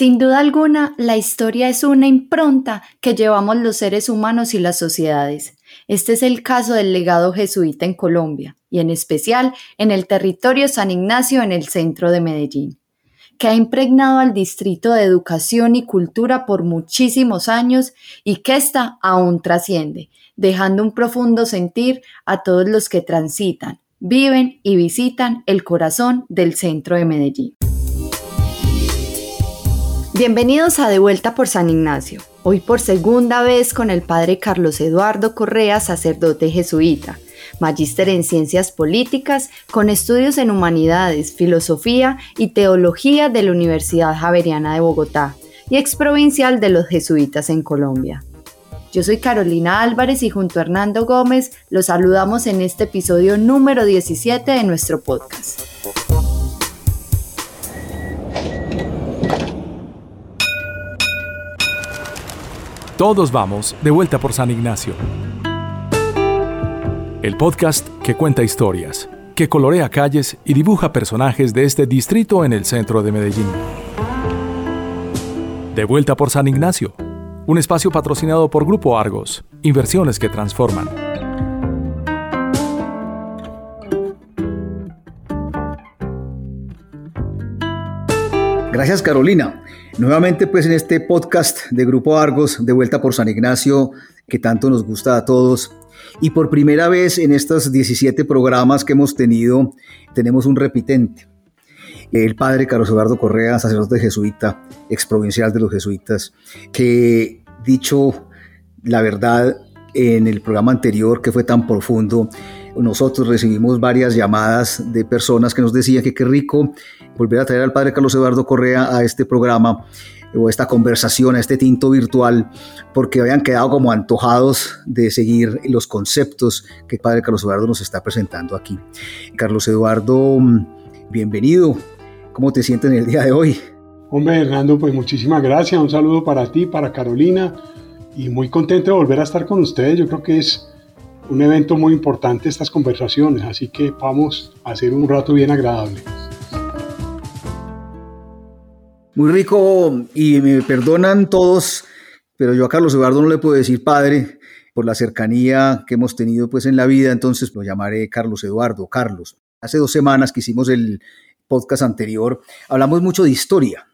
Sin duda alguna, la historia es una impronta que llevamos los seres humanos y las sociedades. Este es el caso del legado jesuita en Colombia, y en especial en el territorio San Ignacio en el centro de Medellín, que ha impregnado al distrito de educación y cultura por muchísimos años y que ésta aún trasciende, dejando un profundo sentir a todos los que transitan, viven y visitan el corazón del centro de Medellín. Bienvenidos a De Vuelta por San Ignacio, hoy por segunda vez con el padre Carlos Eduardo Correa, sacerdote jesuita, magíster en ciencias políticas, con estudios en humanidades, filosofía y teología de la Universidad Javeriana de Bogotá y exprovincial de los jesuitas en Colombia. Yo soy Carolina Álvarez y junto a Hernando Gómez los saludamos en este episodio número 17 de nuestro podcast. Todos vamos de vuelta por San Ignacio. El podcast que cuenta historias, que colorea calles y dibuja personajes de este distrito en el centro de Medellín. De vuelta por San Ignacio, un espacio patrocinado por Grupo Argos, inversiones que transforman. Gracias Carolina. Nuevamente pues en este podcast de Grupo Argos, de vuelta por San Ignacio, que tanto nos gusta a todos. Y por primera vez en estos 17 programas que hemos tenido, tenemos un repitente. El padre Carlos Eduardo Correa, sacerdote jesuita, exprovincial de los jesuitas, que dicho la verdad en el programa anterior que fue tan profundo, nosotros recibimos varias llamadas de personas que nos decían que qué rico volver a traer al padre Carlos Eduardo Correa a este programa o esta conversación, a este tinto virtual, porque habían quedado como antojados de seguir los conceptos que el padre Carlos Eduardo nos está presentando aquí. Carlos Eduardo, bienvenido. ¿Cómo te sientes en el día de hoy? Hombre, Hernando, pues muchísimas gracias. Un saludo para ti, para Carolina, y muy contento de volver a estar con ustedes. Yo creo que es un evento muy importante estas conversaciones, así que vamos a hacer un rato bien agradable. Muy rico y me perdonan todos, pero yo a Carlos Eduardo no le puedo decir padre por la cercanía que hemos tenido pues en la vida, entonces lo llamaré Carlos Eduardo, Carlos. Hace dos semanas que hicimos el podcast anterior, hablamos mucho de historia,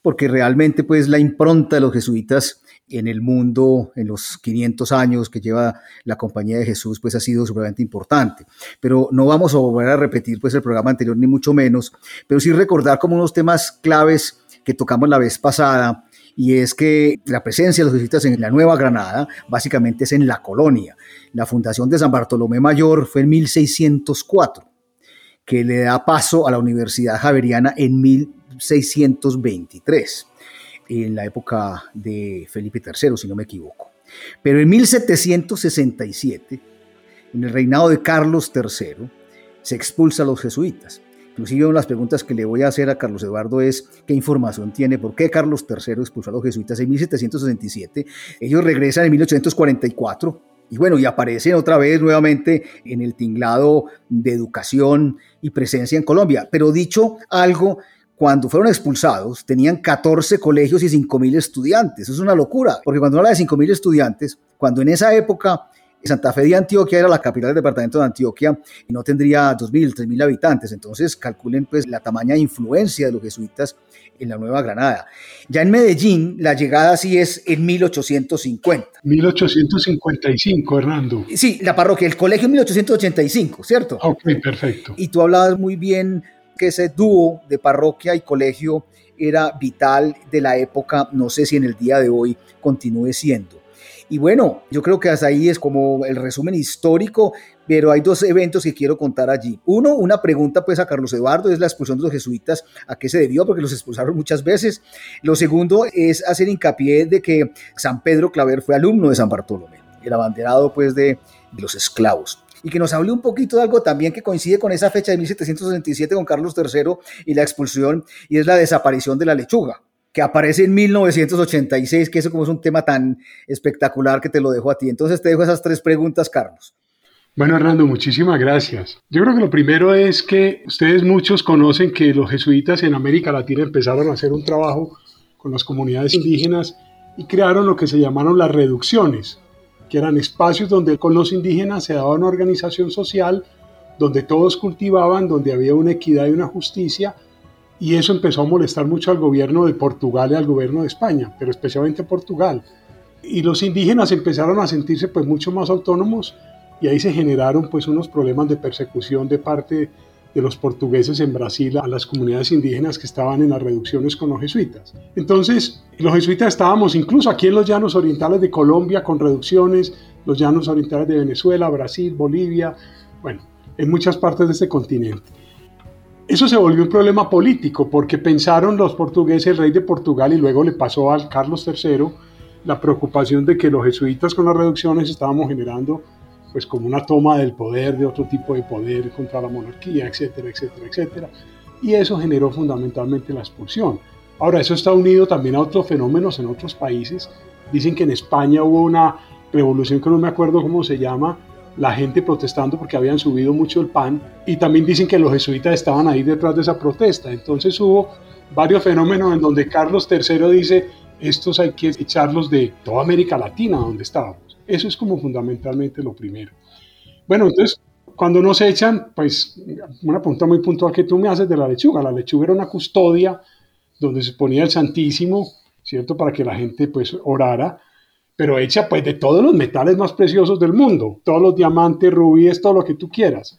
porque realmente pues la impronta de los jesuitas en el mundo en los 500 años que lleva la compañía de Jesús, pues ha sido sumamente importante. Pero no vamos a volver a repetir pues el programa anterior, ni mucho menos, pero sí recordar como unos temas claves que tocamos la vez pasada, y es que la presencia de los jesuitas en la Nueva Granada básicamente es en la colonia. La fundación de San Bartolomé Mayor fue en 1604, que le da paso a la Universidad Javeriana en 1623 en la época de Felipe III, si no me equivoco. Pero en 1767, en el reinado de Carlos III, se expulsa a los jesuitas. Inclusive una de las preguntas que le voy a hacer a Carlos Eduardo es qué información tiene, por qué Carlos III expulsó a los jesuitas en 1767. Ellos regresan en 1844 y bueno, y aparecen otra vez nuevamente en el tinglado de educación y presencia en Colombia. Pero dicho algo cuando fueron expulsados, tenían 14 colegios y 5.000 estudiantes. Eso es una locura, porque cuando habla de 5.000 estudiantes, cuando en esa época Santa Fe de Antioquia era la capital del departamento de Antioquia y no tendría 2.000, 3.000 habitantes. Entonces calculen pues la tamaña influencia de los jesuitas en la Nueva Granada. Ya en Medellín la llegada sí es en 1850. 1855, Hernando. Sí, la parroquia, el colegio en 1885, ¿cierto? Ok, perfecto. Y tú hablabas muy bien que ese dúo de parroquia y colegio era vital de la época, no sé si en el día de hoy continúe siendo. Y bueno, yo creo que hasta ahí es como el resumen histórico, pero hay dos eventos que quiero contar allí. Uno, una pregunta pues a Carlos Eduardo, es la expulsión de los jesuitas, ¿a qué se debió? Porque los expulsaron muchas veces. Lo segundo es hacer hincapié de que San Pedro Claver fue alumno de San Bartolomé, el abanderado pues de, de los esclavos y que nos hable un poquito de algo también que coincide con esa fecha de 1767 con Carlos III y la expulsión, y es la desaparición de la lechuga que aparece en 1986, que eso como es un tema tan espectacular que te lo dejo a ti. Entonces te dejo esas tres preguntas, Carlos. Bueno, Hernando, muchísimas gracias. Yo creo que lo primero es que ustedes muchos conocen que los jesuitas en América Latina empezaron a hacer un trabajo con las comunidades indígenas y crearon lo que se llamaron las reducciones, que eran espacios donde con los indígenas se daba una organización social, donde todos cultivaban, donde había una equidad y una justicia, y eso empezó a molestar mucho al gobierno de Portugal y al gobierno de España, pero especialmente Portugal. Y los indígenas empezaron a sentirse pues mucho más autónomos y ahí se generaron pues unos problemas de persecución de parte de los portugueses en Brasil a las comunidades indígenas que estaban en las reducciones con los jesuitas. Entonces, los jesuitas estábamos incluso aquí en los llanos orientales de Colombia con reducciones, los llanos orientales de Venezuela, Brasil, Bolivia, bueno, en muchas partes de este continente. Eso se volvió un problema político porque pensaron los portugueses, el rey de Portugal, y luego le pasó al Carlos III la preocupación de que los jesuitas con las reducciones estábamos generando pues como una toma del poder, de otro tipo de poder contra la monarquía, etcétera, etcétera, etcétera. Y eso generó fundamentalmente la expulsión. Ahora, eso está unido también a otros fenómenos en otros países. Dicen que en España hubo una revolución que no me acuerdo cómo se llama, la gente protestando porque habían subido mucho el pan y también dicen que los jesuitas estaban ahí detrás de esa protesta. Entonces hubo varios fenómenos en donde Carlos III dice, estos hay que echarlos de toda América Latina donde estábamos. Eso es como fundamentalmente lo primero. Bueno, entonces, cuando nos echan, pues una pregunta muy puntual que tú me haces de la lechuga. La lechuga era una custodia donde se ponía el Santísimo, ¿cierto? Para que la gente pues orara pero hecha pues de todos los metales más preciosos del mundo, todos los diamantes, rubíes, todo lo que tú quieras.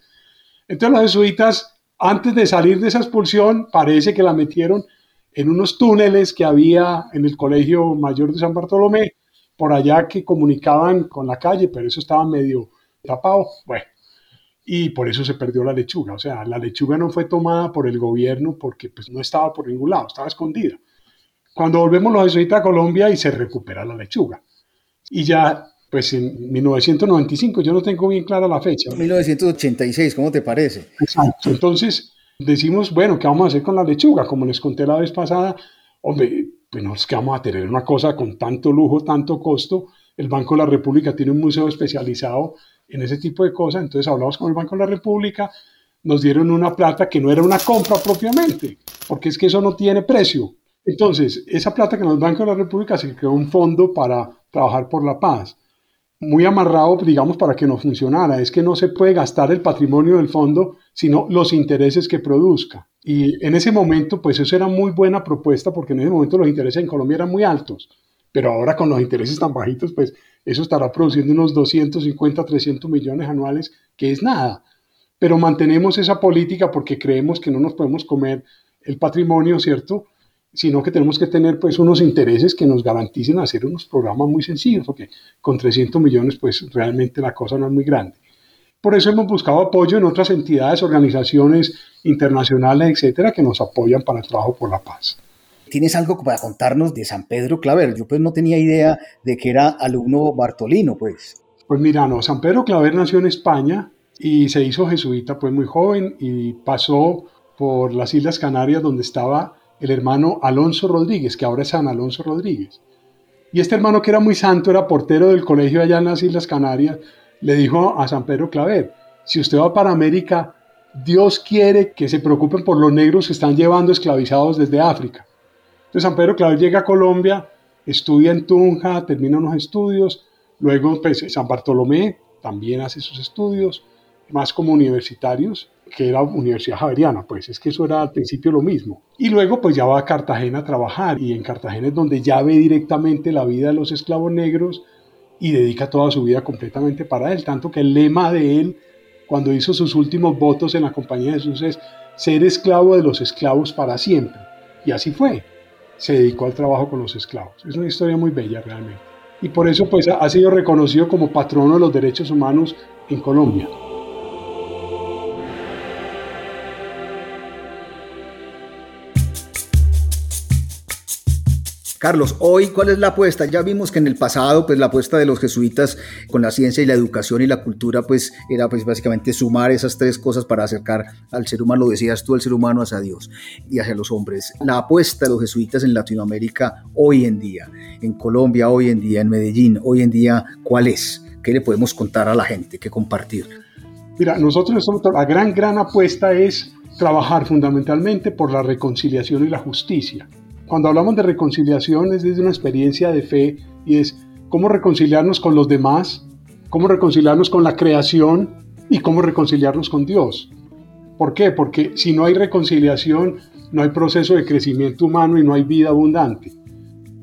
Entonces los jesuitas, antes de salir de esa expulsión, parece que la metieron en unos túneles que había en el Colegio Mayor de San Bartolomé, por allá que comunicaban con la calle, pero eso estaba medio tapado. Bueno, y por eso se perdió la lechuga. O sea, la lechuga no fue tomada por el gobierno porque pues, no estaba por ningún lado, estaba escondida. Cuando volvemos los jesuitas a Colombia y se recupera la lechuga y ya pues en 1995, yo no tengo bien clara la fecha. 1986, ¿cómo te parece? Exacto, entonces decimos, bueno, ¿qué vamos a hacer con la lechuga? Como les conté la vez pasada, hombre, pues no es que vamos a tener una cosa con tanto lujo, tanto costo. El Banco de la República tiene un museo especializado en ese tipo de cosas, entonces hablamos con el Banco de la República, nos dieron una plata que no era una compra propiamente, porque es que eso no tiene precio. Entonces, esa plata que nos Banco de la República se creó un fondo para trabajar por la paz. Muy amarrado, digamos, para que no funcionara. Es que no se puede gastar el patrimonio del fondo, sino los intereses que produzca. Y en ese momento, pues eso era muy buena propuesta, porque en ese momento los intereses en Colombia eran muy altos. Pero ahora con los intereses tan bajitos, pues eso estará produciendo unos 250, 300 millones anuales, que es nada. Pero mantenemos esa política porque creemos que no nos podemos comer el patrimonio, ¿cierto? Sino que tenemos que tener pues unos intereses que nos garanticen hacer unos programas muy sencillos, porque con 300 millones pues realmente la cosa no es muy grande. Por eso hemos buscado apoyo en otras entidades, organizaciones internacionales, etcétera, que nos apoyan para el trabajo por la paz. ¿Tienes algo para contarnos de San Pedro Claver? Yo pues no tenía idea de que era alumno bartolino, pues. Pues mira, no, San Pedro Claver nació en España y se hizo jesuita pues muy joven y pasó por las Islas Canarias donde estaba el hermano Alonso Rodríguez, que ahora es San Alonso Rodríguez. Y este hermano que era muy santo, era portero del colegio allá en las Islas Canarias, le dijo a San Pedro Claver, si usted va para América, Dios quiere que se preocupen por los negros que están llevando esclavizados desde África. Entonces San Pedro Claver llega a Colombia, estudia en Tunja, termina unos estudios, luego pues, San Bartolomé también hace sus estudios, más como universitarios, que era Universidad Javeriana, pues es que eso era al principio lo mismo. Y luego pues ya va a Cartagena a trabajar y en Cartagena es donde ya ve directamente la vida de los esclavos negros y dedica toda su vida completamente para él, tanto que el lema de él cuando hizo sus últimos votos en la Compañía de Jesús es ser esclavo de los esclavos para siempre. Y así fue. Se dedicó al trabajo con los esclavos. Es una historia muy bella realmente. Y por eso pues ha sido reconocido como patrono de los derechos humanos en Colombia. Carlos, hoy, ¿cuál es la apuesta? Ya vimos que en el pasado, pues la apuesta de los jesuitas con la ciencia y la educación y la cultura, pues era pues básicamente sumar esas tres cosas para acercar al ser humano, lo decías tú, al ser humano hacia Dios y hacia los hombres. La apuesta de los jesuitas en Latinoamérica hoy en día, en Colombia hoy en día, en Medellín hoy en día, ¿cuál es? ¿Qué le podemos contar a la gente, qué compartir? Mira, nosotros la gran, gran apuesta es trabajar fundamentalmente por la reconciliación y la justicia cuando hablamos de reconciliación es desde una experiencia de fe y es cómo reconciliarnos con los demás, cómo reconciliarnos con la creación y cómo reconciliarnos con Dios. ¿Por qué? Porque si no hay reconciliación, no hay proceso de crecimiento humano y no hay vida abundante.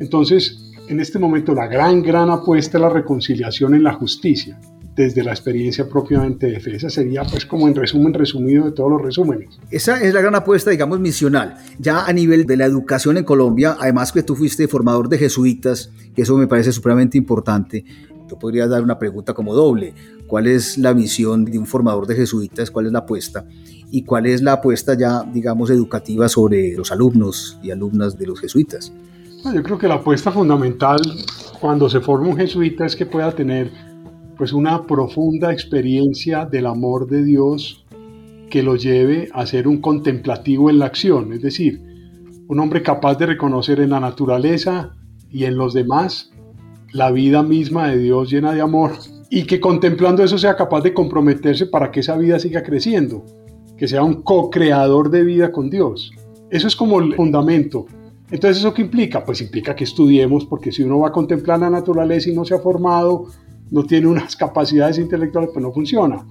Entonces, en este momento la gran, gran apuesta es la reconciliación en la justicia desde la experiencia propiamente de fe. Esa sería pues como en resumen resumido de todos los resúmenes. Esa es la gran apuesta, digamos, misional. Ya a nivel de la educación en Colombia, además que tú fuiste formador de jesuitas, que eso me parece supremamente importante, yo podría dar una pregunta como doble. ¿Cuál es la misión de un formador de jesuitas? ¿Cuál es la apuesta? ¿Y cuál es la apuesta ya, digamos, educativa sobre los alumnos y alumnas de los jesuitas? Yo creo que la apuesta fundamental cuando se forma un jesuita es que pueda tener pues una profunda experiencia del amor de Dios que lo lleve a ser un contemplativo en la acción, es decir, un hombre capaz de reconocer en la naturaleza y en los demás la vida misma de Dios llena de amor y que contemplando eso sea capaz de comprometerse para que esa vida siga creciendo, que sea un co-creador de vida con Dios. Eso es como el fundamento. Entonces, ¿eso qué implica? Pues implica que estudiemos, porque si uno va a contemplar la naturaleza y no se ha formado, no tiene unas capacidades intelectuales, pues no funciona.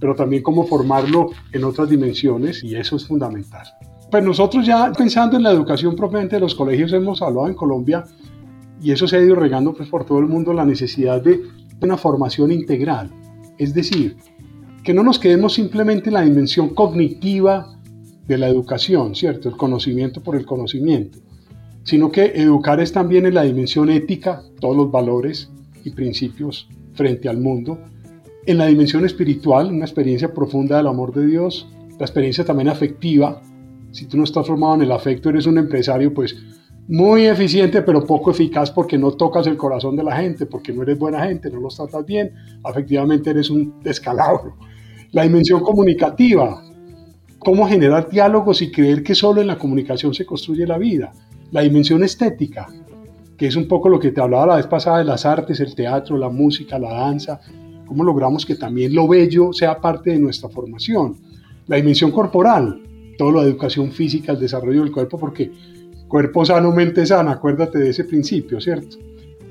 Pero también cómo formarlo en otras dimensiones y eso es fundamental. Pues nosotros ya pensando en la educación propiamente de los colegios hemos hablado en Colombia y eso se ha ido regando pues por todo el mundo la necesidad de una formación integral. Es decir, que no nos quedemos simplemente en la dimensión cognitiva de la educación, ¿cierto? El conocimiento por el conocimiento, sino que educar es también en la dimensión ética, todos los valores y principios frente al mundo, en la dimensión espiritual, una experiencia profunda del amor de Dios, la experiencia también afectiva, si tú no estás formado en el afecto, eres un empresario pues muy eficiente pero poco eficaz porque no tocas el corazón de la gente, porque no eres buena gente, no los tratas bien, afectivamente eres un descalabro. La dimensión comunicativa, cómo generar diálogos y creer que solo en la comunicación se construye la vida. La dimensión estética, que es un poco lo que te hablaba la vez pasada de las artes, el teatro, la música, la danza, cómo logramos que también lo bello sea parte de nuestra formación. La dimensión corporal, toda la educación física, el desarrollo del cuerpo, porque cuerpo sano, mente sana, acuérdate de ese principio, ¿cierto?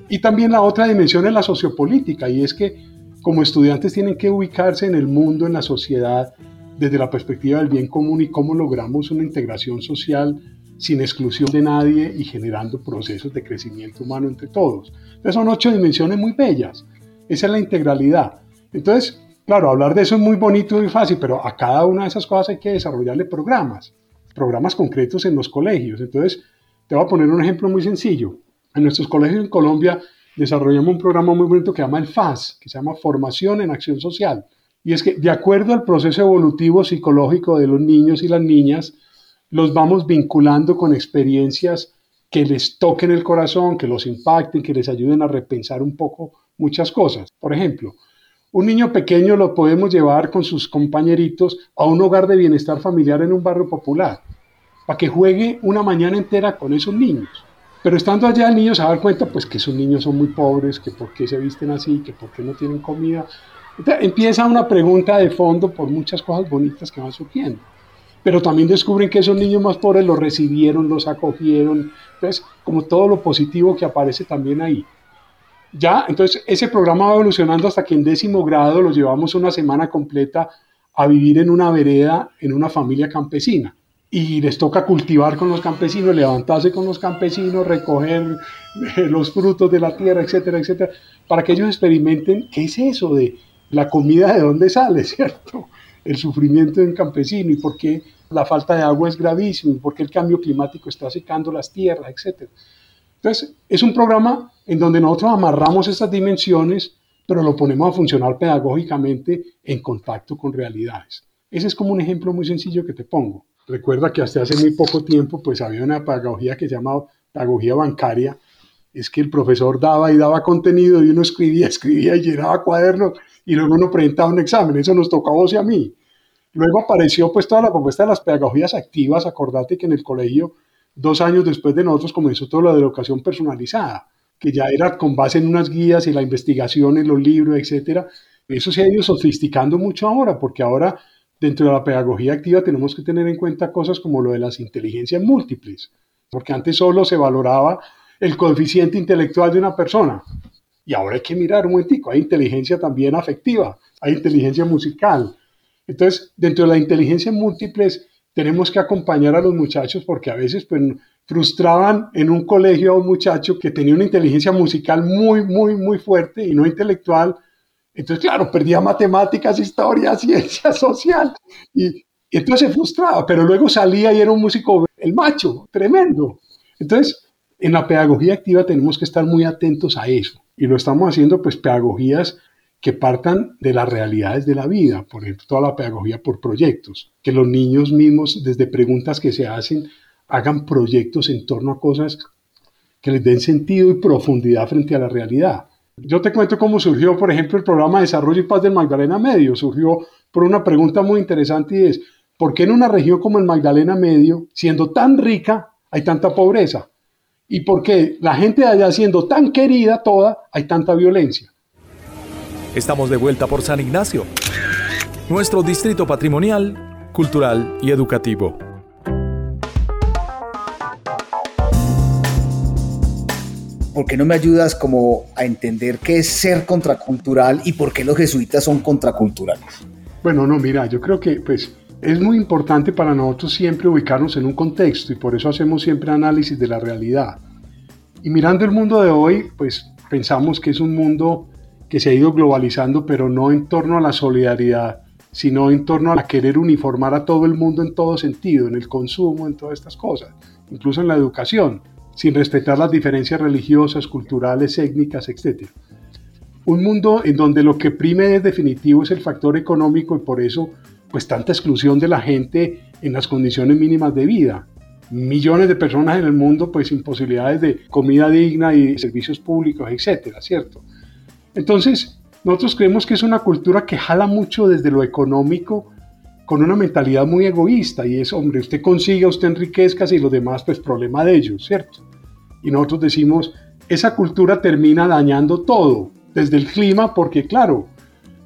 Y también la otra dimensión es la sociopolítica, y es que como estudiantes tienen que ubicarse en el mundo, en la sociedad, desde la perspectiva del bien común y cómo logramos una integración social sin exclusión de nadie y generando procesos de crecimiento humano entre todos. Entonces son ocho dimensiones muy bellas. Esa es la integralidad. Entonces, claro, hablar de eso es muy bonito y fácil, pero a cada una de esas cosas hay que desarrollarle programas, programas concretos en los colegios. Entonces, te voy a poner un ejemplo muy sencillo. En nuestros colegios en Colombia desarrollamos un programa muy bonito que se llama el FAS, que se llama Formación en Acción Social. Y es que de acuerdo al proceso evolutivo psicológico de los niños y las niñas, los vamos vinculando con experiencias que les toquen el corazón, que los impacten, que les ayuden a repensar un poco muchas cosas. Por ejemplo, un niño pequeño lo podemos llevar con sus compañeritos a un hogar de bienestar familiar en un barrio popular, para que juegue una mañana entera con esos niños. Pero estando allá el niño se da cuenta pues que esos niños son muy pobres, que por qué se visten así, que por qué no tienen comida. empieza una pregunta de fondo por muchas cosas bonitas que van surgiendo pero también descubren que esos niños más pobres los recibieron, los acogieron, entonces como todo lo positivo que aparece también ahí. Ya, entonces ese programa va evolucionando hasta que en décimo grado los llevamos una semana completa a vivir en una vereda, en una familia campesina. Y les toca cultivar con los campesinos, levantarse con los campesinos, recoger los frutos de la tierra, etcétera, etcétera, para que ellos experimenten qué es eso de la comida, de dónde sale, ¿cierto? El sufrimiento de un campesino y por qué la falta de agua es gravísima, porque el cambio climático está secando las tierras, etc. Entonces, es un programa en donde nosotros amarramos estas dimensiones, pero lo ponemos a funcionar pedagógicamente en contacto con realidades. Ese es como un ejemplo muy sencillo que te pongo. Recuerda que hasta hace muy poco tiempo pues había una pedagogía que se llamaba pedagogía bancaria, es que el profesor daba y daba contenido y uno escribía, escribía y llenaba cuadernos y luego uno presentaba un examen, eso nos tocó a vos y a mí. Luego apareció pues toda la propuesta de las pedagogías activas, acordate que en el colegio, dos años después de nosotros, comenzó toda la educación personalizada, que ya era con base en unas guías y la investigación en los libros, etcétera. Eso se ha ido sofisticando mucho ahora, porque ahora dentro de la pedagogía activa tenemos que tener en cuenta cosas como lo de las inteligencias múltiples, porque antes solo se valoraba el coeficiente intelectual de una persona. Y ahora hay que mirar un momentico, hay inteligencia también afectiva, hay inteligencia musical. Entonces, dentro de la inteligencia múltiples, tenemos que acompañar a los muchachos porque a veces pues, frustraban en un colegio a un muchacho que tenía una inteligencia musical muy, muy, muy fuerte y no intelectual. Entonces, claro, perdía matemáticas, historia, ciencia social. Y, y entonces se frustraba, pero luego salía y era un músico, el macho, tremendo. Entonces, en la pedagogía activa tenemos que estar muy atentos a eso. Y lo estamos haciendo, pues, pedagogías que partan de las realidades de la vida, por ejemplo, toda la pedagogía por proyectos, que los niños mismos, desde preguntas que se hacen, hagan proyectos en torno a cosas que les den sentido y profundidad frente a la realidad. Yo te cuento cómo surgió, por ejemplo, el programa de Desarrollo y Paz del Magdalena Medio. Surgió por una pregunta muy interesante y es, ¿por qué en una región como el Magdalena Medio, siendo tan rica, hay tanta pobreza? ¿Y por qué la gente de allá, siendo tan querida toda, hay tanta violencia? Estamos de vuelta por San Ignacio, nuestro distrito patrimonial, cultural y educativo. ¿Por qué no me ayudas como a entender qué es ser contracultural y por qué los jesuitas son contraculturales? Bueno, no, mira, yo creo que pues es muy importante para nosotros siempre ubicarnos en un contexto y por eso hacemos siempre análisis de la realidad. Y mirando el mundo de hoy, pues pensamos que es un mundo que se ha ido globalizando, pero no en torno a la solidaridad, sino en torno a querer uniformar a todo el mundo en todo sentido, en el consumo, en todas estas cosas, incluso en la educación, sin respetar las diferencias religiosas, culturales, étnicas, etc. Un mundo en donde lo que prime es definitivo es el factor económico y por eso pues tanta exclusión de la gente en las condiciones mínimas de vida. Millones de personas en el mundo pues sin posibilidades de comida digna y servicios públicos, etcétera, ¿cierto? Entonces, nosotros creemos que es una cultura que jala mucho desde lo económico con una mentalidad muy egoísta y es, hombre, usted consiga, usted enriquezca y los demás, pues problema de ellos, ¿cierto? Y nosotros decimos, esa cultura termina dañando todo, desde el clima, porque claro,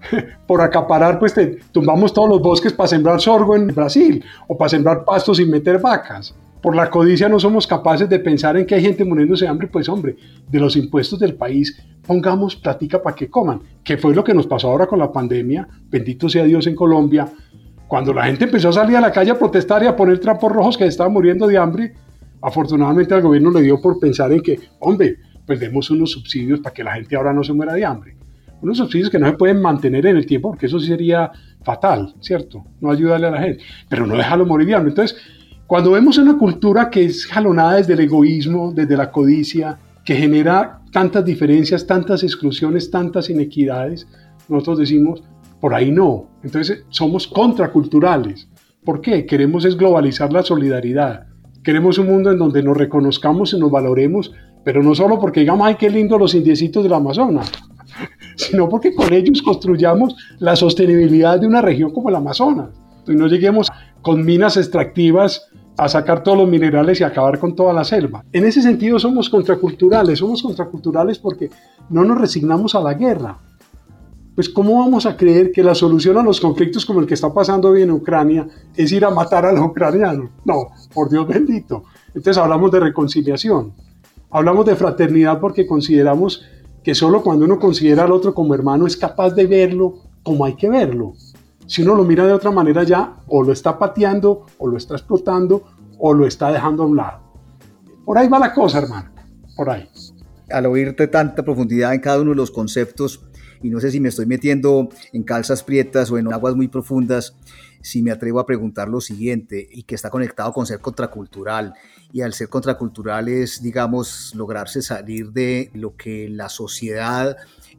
por acaparar, pues tumbamos todos los bosques para sembrar sorgo en Brasil o para sembrar pastos y meter vacas. Por la codicia no somos capaces de pensar en que hay gente muriéndose de hambre, pues hombre, de los impuestos del país pongamos plática para que coman, que fue lo que nos pasó ahora con la pandemia, bendito sea Dios en Colombia, cuando la gente empezó a salir a la calle a protestar y a poner trapos rojos que estaban muriendo de hambre, afortunadamente al gobierno le dio por pensar en que, hombre, pues unos subsidios para que la gente ahora no se muera de hambre. Unos subsidios que no se pueden mantener en el tiempo porque eso sería fatal, ¿cierto? No ayudarle a la gente, pero no dejarlo morir de hambre. Entonces, cuando vemos una cultura que es jalonada desde el egoísmo, desde la codicia, que genera tantas diferencias, tantas exclusiones, tantas inequidades, nosotros decimos, por ahí no. Entonces somos contraculturales. ¿Por qué? Queremos es globalizar la solidaridad. Queremos un mundo en donde nos reconozcamos y nos valoremos, pero no solo porque digamos, ay, qué lindo los indiecitos del Amazonas, sino porque con ellos construyamos la sostenibilidad de una región como el Amazonas. Y no lleguemos con minas extractivas a sacar todos los minerales y acabar con toda la selva. En ese sentido somos contraculturales, somos contraculturales porque no nos resignamos a la guerra. Pues ¿cómo vamos a creer que la solución a los conflictos como el que está pasando hoy en Ucrania es ir a matar a los ucranianos? No, por Dios bendito. Entonces hablamos de reconciliación, hablamos de fraternidad porque consideramos que solo cuando uno considera al otro como hermano es capaz de verlo como hay que verlo. Si uno lo mira de otra manera ya, o lo está pateando, o lo está explotando, o lo está dejando a un lado. Por ahí va la cosa, hermano. Por ahí. Al oírte tanta profundidad en cada uno de los conceptos, y no sé si me estoy metiendo en calzas prietas o en aguas muy profundas, si me atrevo a preguntar lo siguiente, y que está conectado con ser contracultural, y al ser contracultural es, digamos, lograrse salir de lo que la sociedad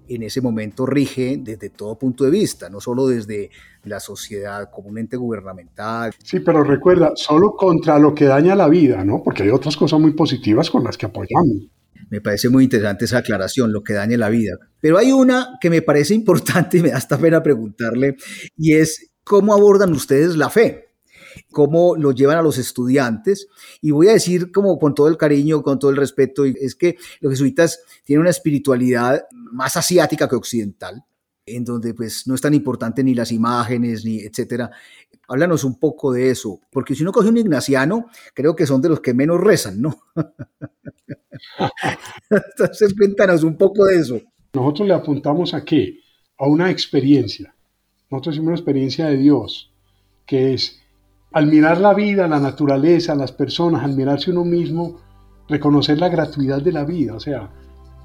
en ese momento rige desde todo punto de vista, no solo desde la sociedad como un ente gubernamental. Sí, pero recuerda, solo contra lo que daña la vida, ¿no? Porque hay otras cosas muy positivas con las que apoyamos. Me parece muy interesante esa aclaración, lo que daña la vida. Pero hay una que me parece importante y me da hasta pena preguntarle, y es cómo abordan ustedes la fe cómo lo llevan a los estudiantes. Y voy a decir como con todo el cariño, con todo el respeto, es que los jesuitas tienen una espiritualidad más asiática que occidental en donde pues no es tan importante ni las imágenes, ni etcétera. Háblanos un poco de eso, porque si uno coge un ignaciano, creo que son de los que menos rezan, ¿no? Entonces, cuéntanos un poco de eso. Nosotros le apuntamos a qué? A una experiencia. Nosotros hicimos una experiencia de Dios, que es al mirar la vida, la naturaleza, las personas, al mirarse uno mismo, reconocer la gratuidad de la vida. O sea,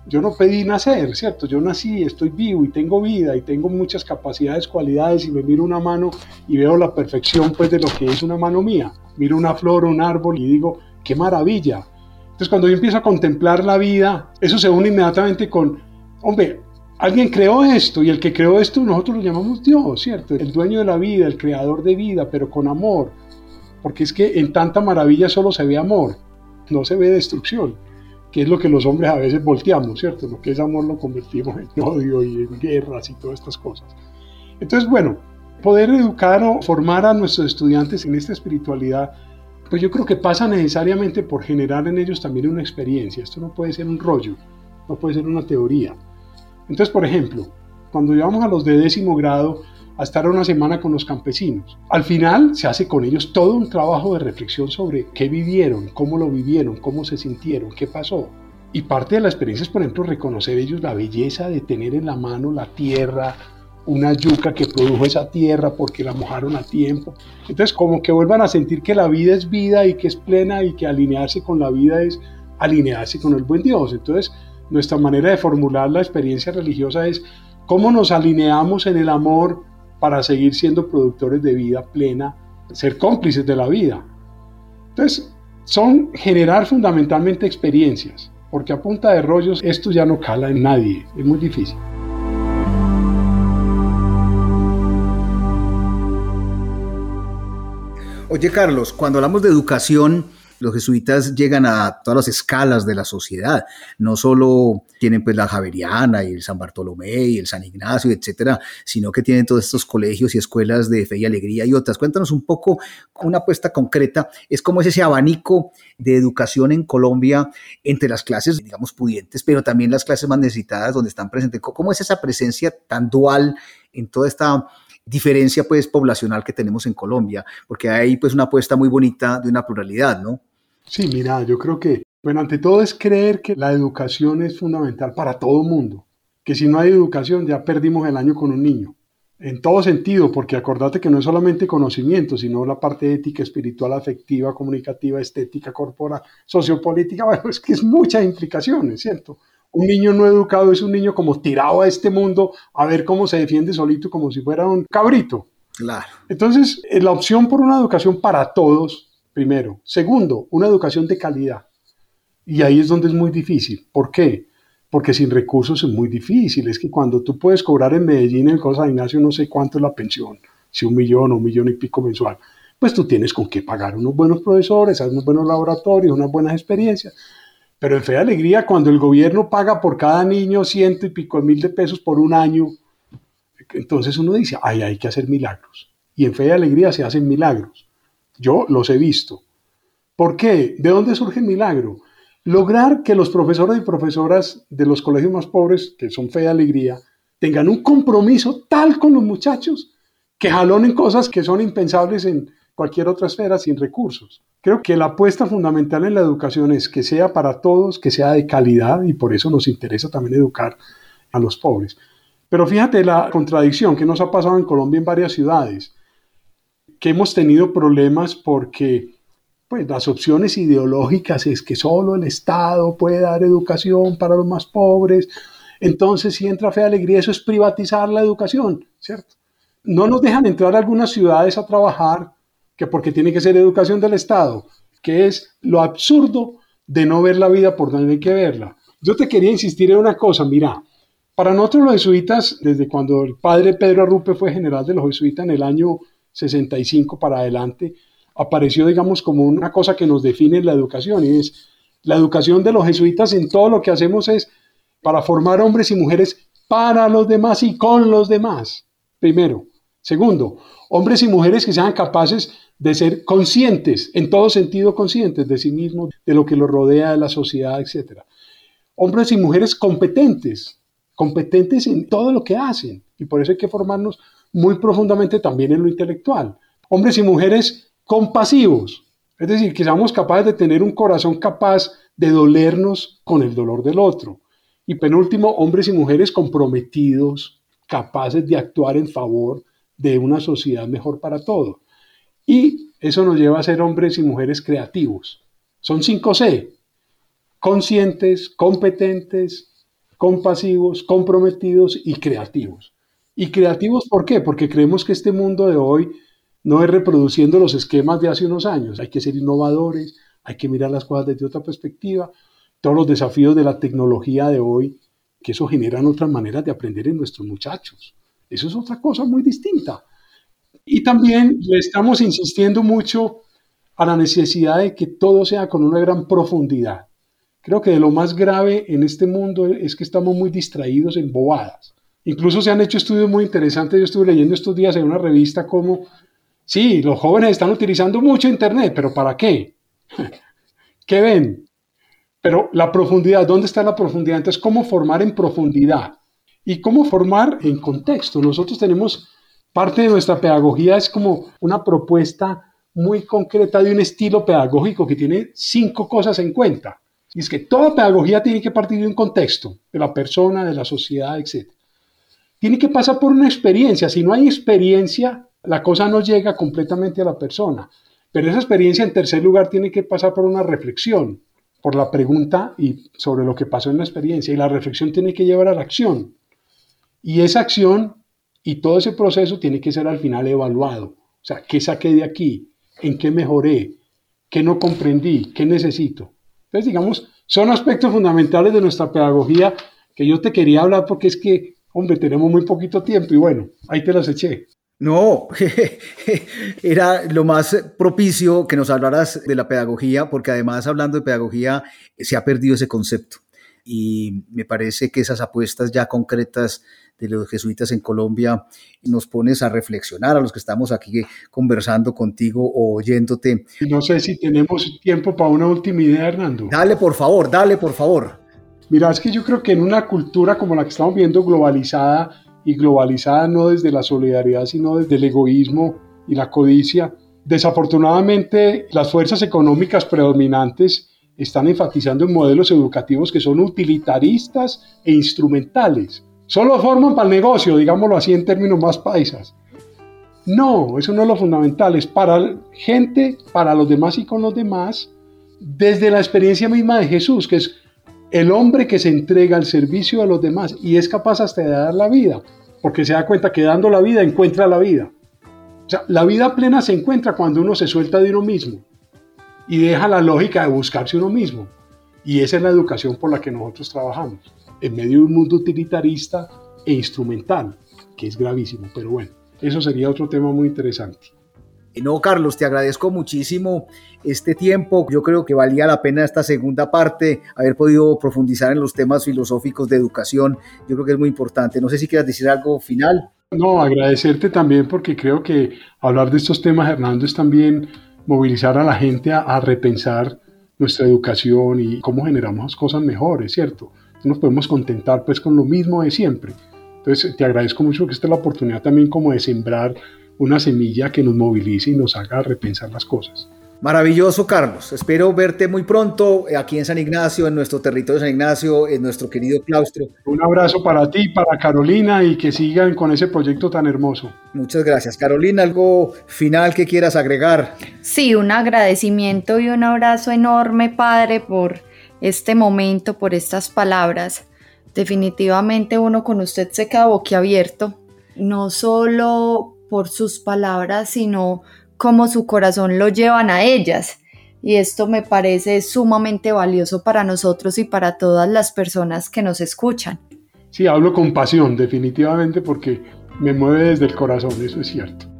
yo no pedí nacer, ¿cierto? Yo nací, estoy vivo y tengo vida y tengo muchas capacidades, cualidades y me miro una mano y veo la perfección pues de lo que es una mano mía. Miro una flor, un árbol y digo, qué maravilla. Entonces cuando yo empiezo a contemplar la vida, eso se une inmediatamente con, hombre, alguien creó esto y el que creó esto nosotros lo llamamos Dios, ¿cierto? El dueño de la vida, el creador de vida, pero con amor. Porque es que en tanta maravilla solo se ve amor, no se ve destrucción que es lo que los hombres a veces volteamos, ¿cierto? Lo que es amor lo convertimos en odio y en guerras y todas estas cosas. Entonces, bueno, poder educar o formar a nuestros estudiantes en esta espiritualidad, pues yo creo que pasa necesariamente por generar en ellos también una experiencia. Esto no puede ser un rollo, no puede ser una teoría. Entonces, por ejemplo, cuando llevamos a los de décimo grado, a estar una semana con los campesinos. Al final se hace con ellos todo un trabajo de reflexión sobre qué vivieron, cómo lo vivieron, cómo se sintieron, qué pasó. Y parte de la experiencia es, por ejemplo, reconocer ellos la belleza de tener en la mano la tierra, una yuca que produjo esa tierra porque la mojaron a tiempo. Entonces, como que vuelvan a sentir que la vida es vida y que es plena y que alinearse con la vida es alinearse con el buen Dios. Entonces, nuestra manera de formular la experiencia religiosa es cómo nos alineamos en el amor para seguir siendo productores de vida plena, ser cómplices de la vida. Entonces, son generar fundamentalmente experiencias, porque a punta de rollos esto ya no cala en nadie, es muy difícil. Oye Carlos, cuando hablamos de educación, los jesuitas llegan a todas las escalas de la sociedad. No solo tienen pues la Javeriana y el San Bartolomé y el San Ignacio, etcétera, sino que tienen todos estos colegios y escuelas de fe y alegría y otras. Cuéntanos un poco, una apuesta concreta, es como es ese abanico de educación en Colombia entre las clases, digamos, pudientes, pero también las clases más necesitadas donde están presentes. ¿Cómo es esa presencia tan dual en toda esta diferencia pues poblacional que tenemos en Colombia, porque hay pues una apuesta muy bonita de una pluralidad, ¿no? Sí, mira, yo creo que, bueno, ante todo es creer que la educación es fundamental para todo mundo, que si no hay educación ya perdimos el año con un niño, en todo sentido, porque acordate que no es solamente conocimiento, sino la parte ética, espiritual, afectiva, comunicativa, estética, corporal, sociopolítica, bueno, es que es muchas implicaciones, ¿cierto? Un niño no educado es un niño como tirado a este mundo a ver cómo se defiende solito como si fuera un cabrito. Claro. Entonces, eh, la opción por una educación para todos primero. Segundo, una educación de calidad. Y ahí es donde es muy difícil. ¿Por qué? Porque sin recursos es muy difícil. Es que cuando tú puedes cobrar en Medellín, en Cosa de Ignacio, no sé cuánto es la pensión, si un millón o un millón y pico mensual, pues tú tienes con qué pagar unos buenos profesores, unos buenos laboratorios, unas buenas experiencias. Pero en Fe de Alegría, cuando el gobierno paga por cada niño ciento y pico mil de pesos por un año, entonces uno dice, ay, hay que hacer milagros. Y en Fe de Alegría se hacen milagros. Yo los he visto. ¿Por qué? ¿De dónde surge el milagro? Lograr que los profesores y profesoras de los colegios más pobres, que son fe y alegría, tengan un compromiso tal con los muchachos que jalonen cosas que son impensables en cualquier otra esfera sin recursos. Creo que la apuesta fundamental en la educación es que sea para todos, que sea de calidad y por eso nos interesa también educar a los pobres. Pero fíjate la contradicción que nos ha pasado en Colombia en varias ciudades que hemos tenido problemas porque pues, las opciones ideológicas es que solo el Estado puede dar educación para los más pobres. Entonces, si entra fe alegría, eso es privatizar la educación, ¿cierto? No nos dejan entrar algunas ciudades a trabajar que porque tiene que ser educación del Estado, que es lo absurdo de no ver la vida por donde hay que verla. Yo te quería insistir en una cosa, mira, para nosotros los jesuitas, desde cuando el padre Pedro Arrupe fue general de los jesuitas en el año 65 para adelante, apareció, digamos, como una cosa que nos define la educación y es la educación de los jesuitas en todo lo que hacemos es para formar hombres y mujeres para los demás y con los demás, primero. Segundo, hombres y mujeres que sean capaces de ser conscientes, en todo sentido conscientes de sí mismos, de lo que los rodea, de la sociedad, etc. Hombres y mujeres competentes, competentes en todo lo que hacen. Y por eso hay que formarnos muy profundamente también en lo intelectual. hombres y mujeres compasivos, es decir, que seamos capaces de tener un corazón capaz de dolernos con el dolor del otro. Y penúltimo, hombres y mujeres comprometidos, capaces de actuar en favor de una sociedad mejor para todos. Y eso nos lleva a ser hombres y mujeres creativos. Son 5C. Conscientes, competentes, compasivos, comprometidos y creativos. ¿Y creativos por qué? Porque creemos que este mundo de hoy no es reproduciendo los esquemas de hace unos años. Hay que ser innovadores, hay que mirar las cosas desde otra perspectiva. Todos los desafíos de la tecnología de hoy, que eso generan otras maneras de aprender en nuestros muchachos. Eso es otra cosa muy distinta. Y también le estamos insistiendo mucho a la necesidad de que todo sea con una gran profundidad. Creo que de lo más grave en este mundo es que estamos muy distraídos en bobadas. Incluso se han hecho estudios muy interesantes. Yo estuve leyendo estos días en una revista como, sí, los jóvenes están utilizando mucho Internet, pero ¿para qué? ¿Qué ven? Pero la profundidad, ¿dónde está la profundidad? Entonces, ¿cómo formar en profundidad? Y cómo formar en contexto. Nosotros tenemos parte de nuestra pedagogía, es como una propuesta muy concreta de un estilo pedagógico que tiene cinco cosas en cuenta. Y es que toda pedagogía tiene que partir de un contexto, de la persona, de la sociedad, etc. Tiene que pasar por una experiencia. Si no hay experiencia, la cosa no llega completamente a la persona. Pero esa experiencia, en tercer lugar, tiene que pasar por una reflexión, por la pregunta y sobre lo que pasó en la experiencia. Y la reflexión tiene que llevar a la acción. Y esa acción y todo ese proceso tiene que ser al final evaluado. O sea, ¿qué saqué de aquí? ¿En qué mejoré? ¿Qué no comprendí? ¿Qué necesito? Entonces, digamos, son aspectos fundamentales de nuestra pedagogía que yo te quería hablar porque es que, hombre, tenemos muy poquito tiempo y bueno, ahí te las eché. No, era lo más propicio que nos hablaras de la pedagogía, porque además hablando de pedagogía se ha perdido ese concepto. Y me parece que esas apuestas ya concretas de los jesuitas en Colombia nos pones a reflexionar a los que estamos aquí conversando contigo o oyéndote. No sé si tenemos tiempo para una última idea, Hernando. Dale, por favor, dale, por favor. Mira, es que yo creo que en una cultura como la que estamos viendo globalizada, y globalizada no desde la solidaridad, sino desde el egoísmo y la codicia, desafortunadamente las fuerzas económicas predominantes están enfatizando en modelos educativos que son utilitaristas e instrumentales Solo forman para el negocio, digámoslo así en términos más paisas. No, eso no es lo fundamental, es para gente, para los demás y con los demás, desde la experiencia misma de Jesús, que es el hombre que se entrega al servicio de los demás y es capaz hasta de dar la vida, porque se da cuenta que dando la vida encuentra la vida. O sea, la vida plena se encuentra cuando uno se suelta de uno mismo y deja la lógica de buscarse uno mismo. Y esa es la educación por la que nosotros trabajamos en medio de un mundo utilitarista e instrumental, que es gravísimo, pero bueno, eso sería otro tema muy interesante. No, Carlos, te agradezco muchísimo este tiempo. Yo creo que valía la pena esta segunda parte, haber podido profundizar en los temas filosóficos de educación. Yo creo que es muy importante. No sé si quieras decir algo final. No, agradecerte también porque creo que hablar de estos temas, Hernando, es también movilizar a la gente a, repensar nuestra educación y cómo generamos cosas mejores, ¿cierto? nos podemos contentar pues con lo mismo de siempre. Entonces te agradezco mucho que esta es la oportunidad también como de sembrar una semilla que nos movilice y nos haga repensar las cosas. Maravilloso, Carlos. Espero verte muy pronto aquí en San Ignacio, en nuestro territorio de San Ignacio, en nuestro querido claustro. Un abrazo para ti, para Carolina y que sigan con ese proyecto tan hermoso. Muchas gracias. Carolina, ¿algo final que quieras agregar? Sí, un agradecimiento y un abrazo enorme, Padre, por este momento, por estas palabras. Definitivamente uno con usted se queda boquiabierto, no solo por sus palabras, sino como su corazón lo llevan a ellas. Y esto me parece sumamente valioso para nosotros y para todas las personas que nos escuchan. Sí, hablo con pasión, definitivamente, porque me mueve desde el corazón, eso es cierto.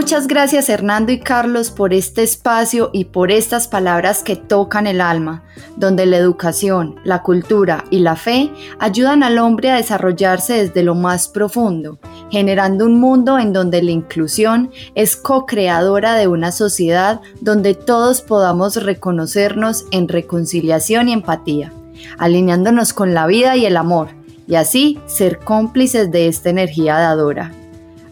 Muchas gracias Hernando y Carlos por este espacio y por estas palabras que tocan el alma, donde la educación, la cultura y la fe ayudan al hombre a desarrollarse desde lo más profundo, generando un mundo en donde la inclusión es co-creadora de una sociedad donde todos podamos reconocernos en reconciliación y empatía. alineándonos con la vida y el amor, y así ser cómplices de esta energía dadora.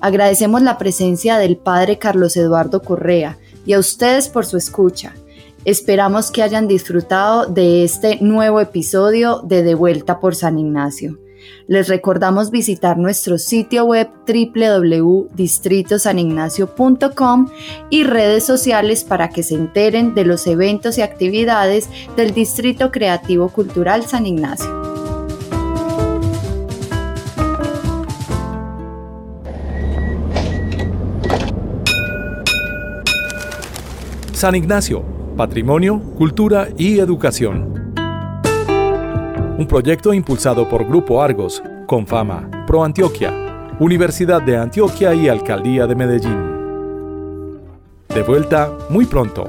Agradecemos la presencia del Padre Carlos Eduardo Correa y a ustedes por su escucha. Esperamos que hayan disfrutado de este nuevo episodio de De vuelta por San Ignacio. Les recordamos visitar nuestro sitio web www.distritosanignacio.com y redes sociales para que se enteren de los eventos y actividades del Distrito Creativo Cultural San Ignacio. San Ignacio, Patrimonio, Cultura y Educación. Un proyecto impulsado por Grupo Argos, con fama, Pro Antioquia, Universidad de Antioquia y Alcaldía de Medellín. De vuelta muy pronto.